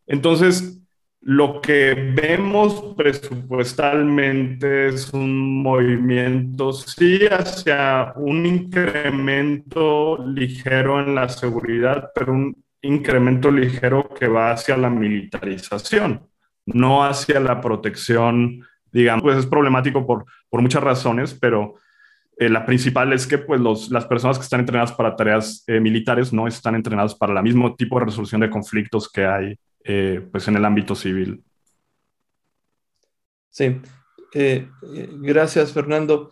Entonces, lo que vemos presupuestalmente es un movimiento, sí, hacia un incremento ligero en la seguridad, pero un incremento ligero que va hacia la militarización, no hacia la protección, digamos, pues es problemático por, por muchas razones, pero eh, la principal es que pues, las personas que están entrenadas para tareas eh, militares no están entrenadas para el mismo tipo de resolución de conflictos que hay eh, pues en el ámbito civil. Sí, eh, eh, gracias Fernando.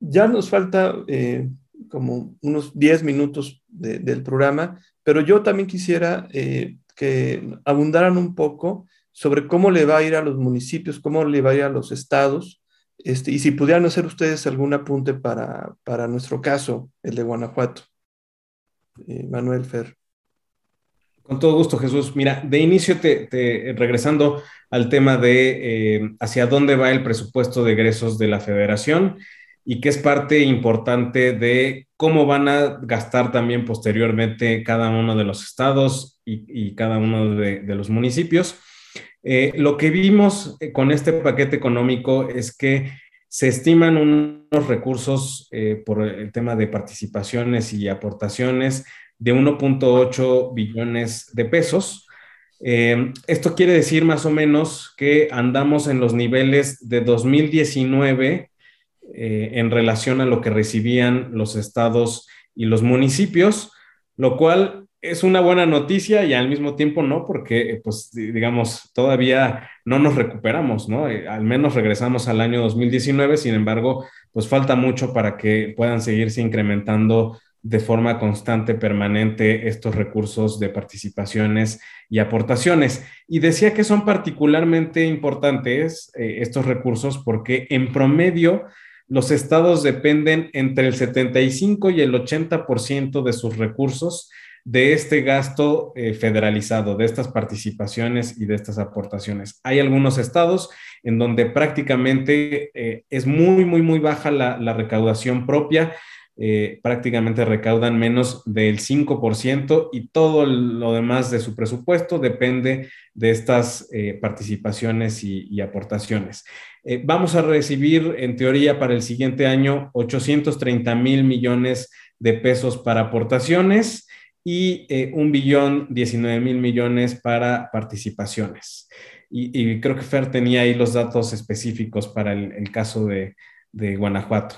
ya nos falta como unos 10 minutos del programa, pero yo también quisiera que abundaran un poco sobre cómo le va a ir a los municipios, cómo le va a ir a los estados, este, y si pudieran hacer ustedes algún apunte para, para nuestro caso, el de Guanajuato. Manuel Fer. Con todo gusto, Jesús. Mira, de inicio, te, regresando al tema de eh, hacia dónde va el presupuesto de egresos de la federación y que es parte importante de cómo van a gastar también posteriormente cada uno de los estados y, cada uno de, los municipios. Eh, lo que vimos eh, con este paquete económico es que se estiman unos recursos por el tema de participaciones y aportaciones de 1.8 billones de pesos. Eh, esto quiere decir más o menos que andamos en los niveles de 2019 eh, en relación a lo que recibían los estados y los municipios, lo cual es una buena noticia y al mismo tiempo no, porque, pues, digamos, todavía no nos recuperamos, ¿no? Eh, al menos regresamos al año 2019, sin embargo, pues falta mucho para que puedan seguirse incrementando de forma constante, permanente, estos recursos de participaciones y aportaciones. Y decía que son particularmente importantes eh, estos recursos porque en promedio los estados dependen entre el 75 y el 80% de sus recursos de este gasto eh, federalizado, de estas participaciones y de estas aportaciones. Hay algunos estados en donde prácticamente eh, es muy, muy, muy baja la, recaudación propia, eh, prácticamente recaudan menos del 5% y todo lo demás de su presupuesto depende de estas participaciones y, aportaciones. vamos a recibir, en teoría, para el siguiente año, 830 mil millones de pesos para aportaciones y eh, un billón 19 mil millones para participaciones. Y, creo que Fer tenía ahí los datos específicos para el, caso de, Guanajuato.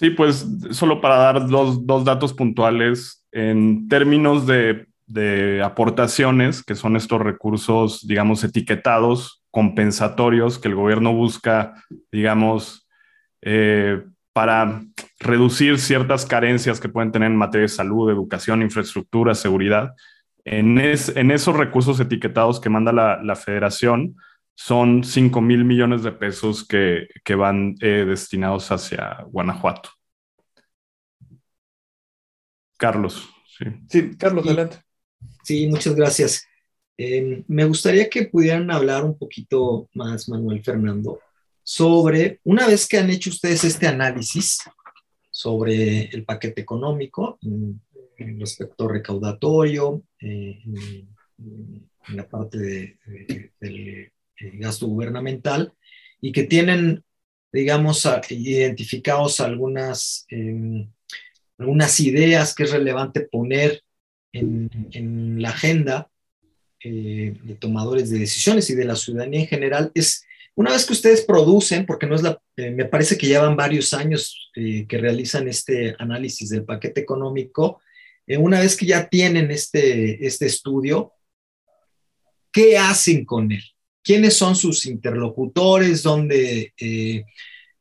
Sí, pues solo para dar dos, datos puntuales. En términos de, aportaciones, que son estos recursos, digamos, etiquetados, compensatorios, que el gobierno busca, digamos, eh, para reducir ciertas carencias que pueden tener en materia de salud, educación, infraestructura, seguridad. En, esos recursos etiquetados que manda la, federación, son 5 mil millones de pesos que, van eh, destinados hacia Guanajuato. Carlos. Sí, sí Carlos, adelante. Sí, muchas gracias. Eh, me gustaría que pudieran hablar un poquito más, Manuel Fernando, sobre, una vez que han hecho ustedes este análisis sobre el paquete económico, en, el aspecto recaudatorio, eh, en, la parte del gasto gubernamental, y que tienen, digamos, identificados algunas, em, algunas ideas que es relevante poner en, la agenda eh, de tomadores de decisiones y de la ciudadanía en general, es una vez que ustedes producen, porque no es la, eh, me parece que llevan varios años eh, que realizan este análisis del paquete económico, eh, una vez que ya tienen este, este estudio, ¿qué hacen con él? ¿Quiénes son sus interlocutores? ¿Dónde,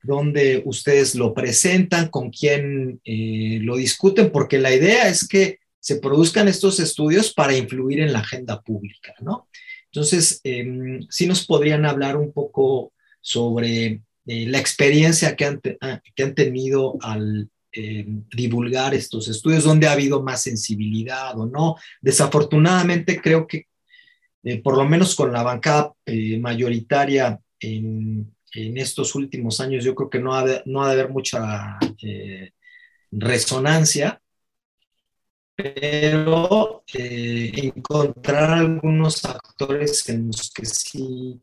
dónde ustedes lo presentan? ¿Con quién lo discuten? Porque la idea es que se produzcan estos estudios para influir en la agenda pública, ¿no? Entonces, eh, sí nos podrían hablar un poco sobre eh, la experiencia que han, ah, que han tenido al em, divulgar estos estudios, donde ha habido más sensibilidad o no. Desafortunadamente, creo que eh, por lo menos con la bancada eh, mayoritaria en, estos últimos años, yo creo que no ha de, no ha de haber mucha resonancia pero eh, encontrar algunos actores en los que sí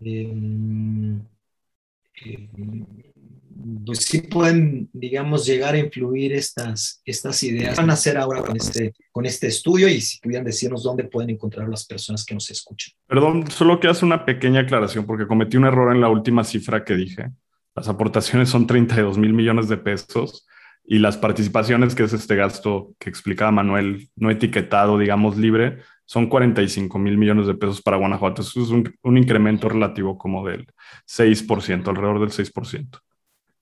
em, em, pues sí pueden, digamos, llegar a influir estas, estas ideas. van a hacer ahora con este, con este estudio? Y si pudieran decirnos dónde pueden encontrar las personas que nos escuchan. Perdón, solo que hacer una pequeña aclaración porque cometí un error en la última cifra que dije. Las aportaciones son 32 mil millones de pesos y las participaciones, que es este gasto que explicaba Manuel, no etiquetado, digamos, libre, son 45 mil millones de pesos para Guanajuato. Eso es un, incremento relativo como del 6%, alrededor del 6%.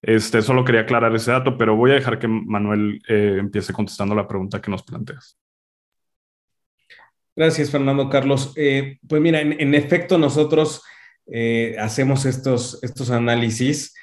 Este, solo quería aclarar ese dato, pero voy a dejar que Manuel eh, empiece contestando la pregunta que nos planteas. Gracias, Fernando Carlos. Eh, pues mira, en, efecto, nosotros eh, hacemos estos, estos análisis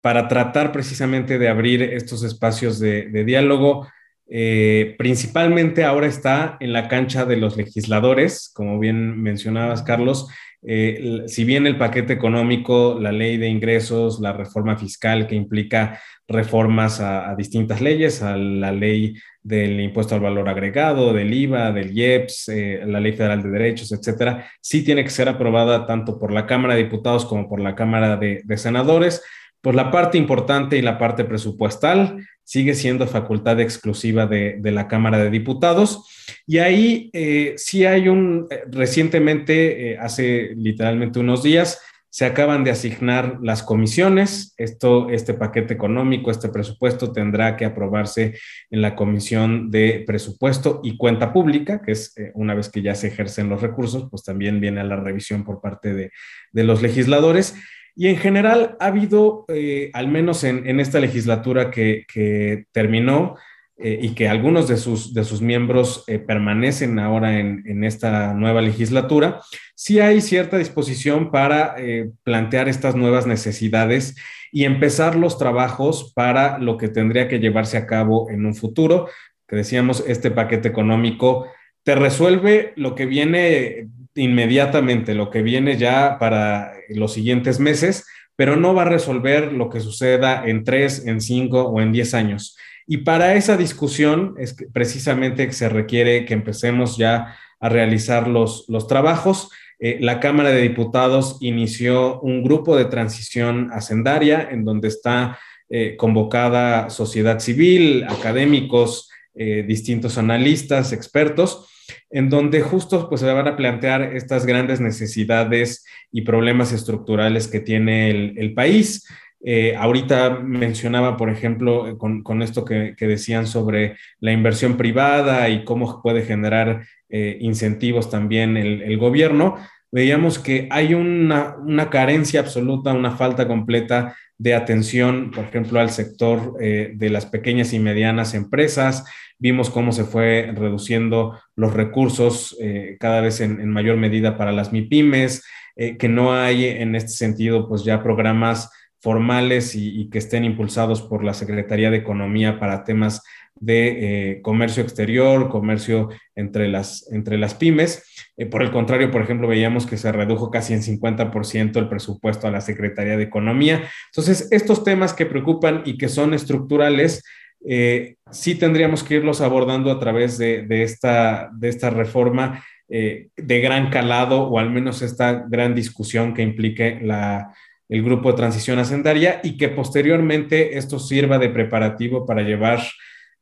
para tratar precisamente de abrir estos espacios de, diálogo. Eh, principalmente ahora está en la cancha de los legisladores, como bien mencionabas, Carlos. Eh, si bien el paquete económico, la ley de ingresos, la reforma fiscal que implica reformas a, distintas leyes, a la ley del impuesto al valor agregado, del IVA, del IEPS, eh, la ley federal de derechos, etcétera, sí tiene que ser aprobada tanto por la Cámara de Diputados como por la Cámara de Senadores pues la parte importante y la parte presupuestal sigue siendo facultad exclusiva de, la Cámara de Diputados. Y ahí eh, sí hay un, eh, recientemente, eh, hace literalmente unos días, se acaban de asignar las comisiones. Esto, este paquete económico, este presupuesto tendrá que aprobarse en la Comisión de Presupuesto y Cuenta Pública, que es eh, una vez que ya se ejercen los recursos, pues también viene a la revisión por parte de, los legisladores. Y en general ha habido, eh, al menos en, esta legislatura que, que terminó, eh, y que algunos de sus, de sus miembros eh, permanecen ahora en, esta nueva legislatura, sí hay cierta disposición para plantear estas nuevas necesidades y empezar los trabajos para lo que tendría que llevarse a cabo en un futuro, que decíamos, este paquete económico te resuelve lo que viene inmediatamente, lo que viene ya para los siguientes meses, pero no va a resolver lo que suceda en tres, en cinco o en diez años. Y para esa discusión es precisamente que se requiere que empecemos ya a realizar los, los trabajos. Eh, la Cámara de Diputados inició un grupo de transición hacendaria en donde está eh, convocada sociedad civil, académicos, eh, distintos analistas, expertos, en donde justo pues, se van a plantear estas grandes necesidades y problemas estructurales que tiene el, el país. Eh, ahorita mencionaba, por ejemplo, con, esto que, decían sobre la inversión privada y cómo puede generar eh, incentivos también el, gobierno, veíamos que hay una, carencia absoluta, una falta completa de atención, por ejemplo, al sector eh, de las pequeñas y medianas empresas. Vimos cómo se fue reduciendo los recursos cada vez en, mayor medida para las MIPIMES, que no hay en este sentido, pues ya programas formales y, que estén impulsados por la Secretaría de Economía para temas de eh, comercio exterior, comercio entre las, entre las pymes. Eh, por el contrario, por ejemplo, veíamos que se redujo casi en 50% el presupuesto a la Secretaría de Economía. Entonces, estos temas que preocupan y que son estructurales, eh, sí tendríamos que irlos abordando a través de, esta, de esta reforma de gran calado o al menos esta gran discusión que implique la el grupo de transición hacendaria y que posteriormente esto sirva de preparativo para llevar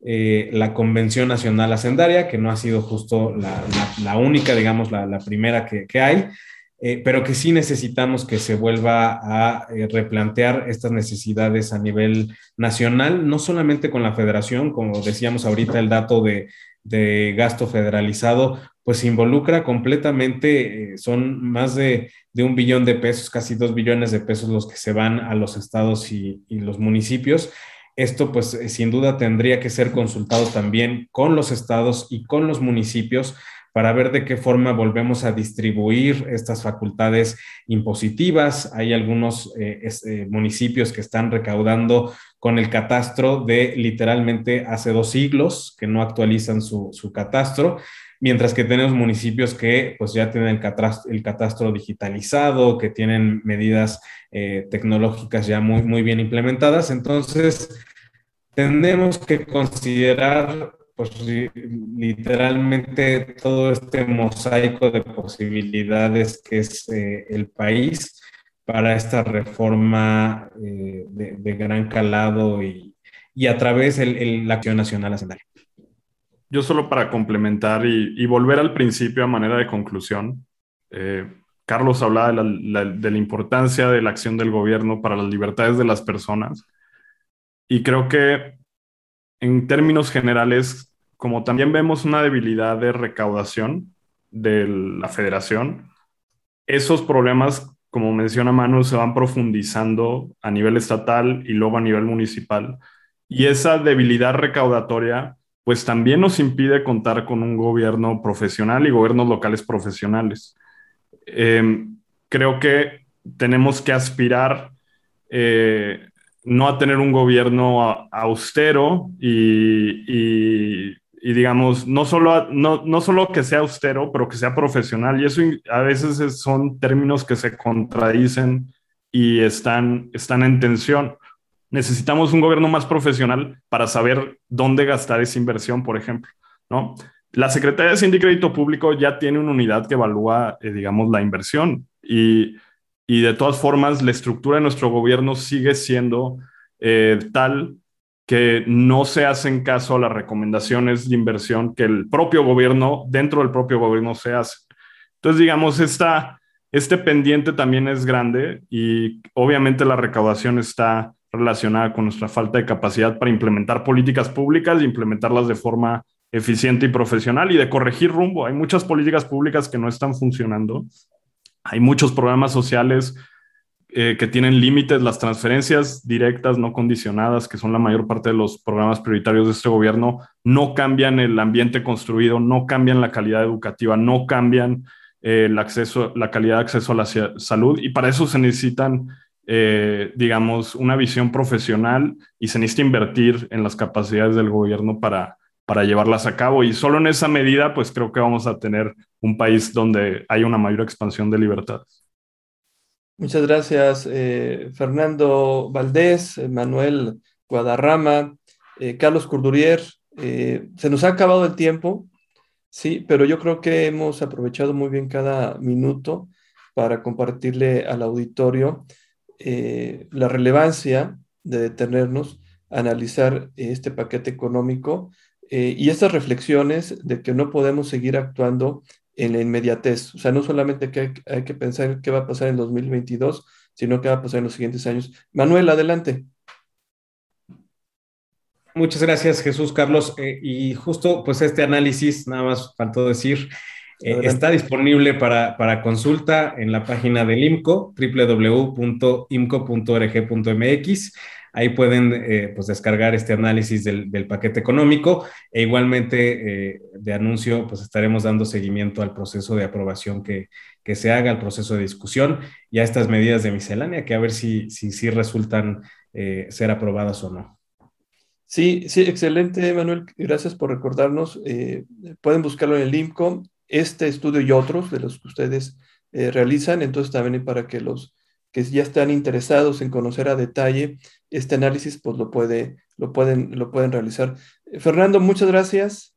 eh, la Convención Nacional Hacendaria, que no ha sido justo la, única, digamos, la, primera que, hay, eh, pero que sí necesitamos que se vuelva a eh, replantear estas necesidades a nivel nacional, no solamente con la federación, como decíamos ahorita, el dato de, de gasto federalizado, pues involucra completamente, son más de de un billón de pesos, casi dos billones de pesos los que se van a los estados y, los municipios. Esto pues eh, sin duda tendría que ser consultado también con los estados y con los municipios para ver de qué forma volvemos a distribuir estas facultades impositivas. Hay algunos eh, eh, municipios que están recaudando con el catastro de literalmente hace dos siglos, que no actualizan su, su catastro mientras que tenemos municipios que pues ya tienen el catastro, digitalizado, que tienen medidas eh, tecnológicas ya muy, muy bien implementadas. Entonces, tenemos que considerar pues, literalmente todo este mosaico de posibilidades que es eh, el país para esta reforma eh, de, gran calado y, a través de la acción nacional hacendaria yo solo para complementar y, volver al principio a manera de conclusión, eh, Carlos hablaba de la, importancia de la acción del gobierno para las libertades de las personas y creo que en términos generales, como también vemos una debilidad de recaudación de la federación, esos problemas, como menciona Manu, se van profundizando a nivel estatal y luego a nivel municipal. Y esa debilidad recaudatoria pues también nos impide contar con un gobierno profesional y gobiernos locales profesionales. Em, creo que tenemos que aspirar eh, no a tener un gobierno austero y, digamos, no solo, no, no solo que sea austero, pero que sea profesional. Y eso a veces son términos que se contradicen y están, están en tensión necesitamos un gobierno más profesional para saber dónde gastar esa inversión, por ejemplo, ¿no? La Secretaría de Hacienda Crédito Público ya tiene una unidad que evalúa, eh, digamos, la inversión y, y, de todas formas la estructura de nuestro gobierno sigue siendo eh, tal que no se hacen caso a las recomendaciones de inversión que el propio gobierno, dentro del propio gobierno se hace. Entonces, digamos, esta, este pendiente también es grande y obviamente la recaudación está relacionada con nuestra falta de capacidad para implementar políticas públicas e implementarlas de forma eficiente y profesional y de corregir rumbo. Hay muchas políticas públicas que no están funcionando. Hay muchos programas sociales eh, que tienen límites, las transferencias directas no condicionadas, que son la mayor parte de los programas prioritarios de este gobierno, no cambian el ambiente construido, no cambian la calidad educativa, no cambian eh, el acceso, la calidad de acceso a la salud y para eso se necesitan, eh, digamos, una visión profesional y se necesita invertir en las capacidades del gobierno para, para llevarlas a cabo y solo en esa medida, pues creo que vamos a tener un país donde hay una mayor expansión de libertades. Muchas gracias, eh, Fernando Valdés, Manuel Guadarrama, Carlos Curdurier. se nos ha acabado el tiempo. Sí, pero yo creo que hemos aprovechado muy bien cada minuto para compartirle al auditorio eh, la relevancia de detenernos, analizar este paquete económico eh, y estas reflexiones de que no podemos seguir actuando en la inmediatez. O sea, no solamente que hay, que pensar qué va a pasar en 2022, sino qué va a pasar en los siguientes años. Manuel, adelante. Muchas gracias, Jesús Carlos. Eh, y justo, pues este análisis, nada más faltó decir, eh, está disponible para, para, consulta en la página del IMCO, www.imco.org.mx. Ahí pueden eh, pues descargar este análisis del, del, paquete económico e igualmente de anuncio, pues estaremos dando seguimiento al proceso de aprobación que, que, se haga, al proceso de discusión y a estas medidas de miscelánea, que a ver si, si, si resultan ser aprobadas o no. Sí, sí, excelente, Manuel. Gracias por recordarnos. Eh, pueden buscarlo en el IMCO, este estudio y otros de los que ustedes eh, realizan. Entonces, también para que los que ya están interesados en conocer a detalle este análisis, pues lo, puede, lo, pueden, lo pueden realizar. Eh, Fernando, muchas gracias.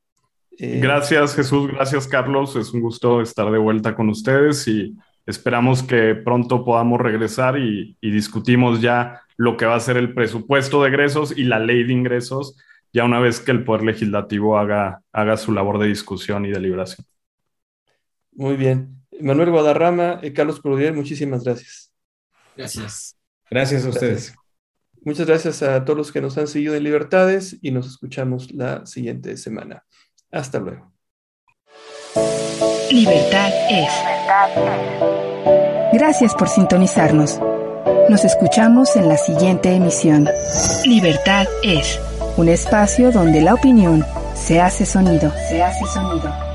gracias, Jesús. Gracias, Carlos. Es un gusto estar de vuelta con ustedes y esperamos que pronto podamos regresar y, y discutimos ya lo que va a ser el presupuesto de egresos y la ley de ingresos, ya una vez que el Poder Legislativo haga, haga su labor de discusión y deliberación. Muy bien. Manuel Guadarrama, y Carlos Crudier, muchísimas gracias. Gracias. Gracias a ustedes. Muchas gracias a todos los que nos han seguido en Libertades y nos escuchamos la siguiente semana. Hasta luego. Libertad es. Gracias por sintonizarnos. Nos escuchamos en la siguiente emisión. Libertad es un espacio donde la opinión se hace sonido. Se hace sonido.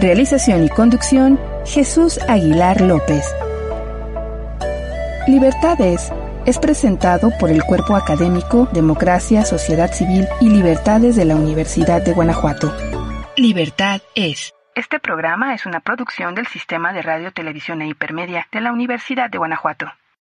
Realización y conducción Jesús Aguilar López. Libertad es es presentado por el Cuerpo Académico Democracia, Sociedad Civil y Libertades de la Universidad de Guanajuato. Libertad es. Este programa es una producción del Sistema de Radio, Televisión e Hipermedia de la Universidad de Guanajuato.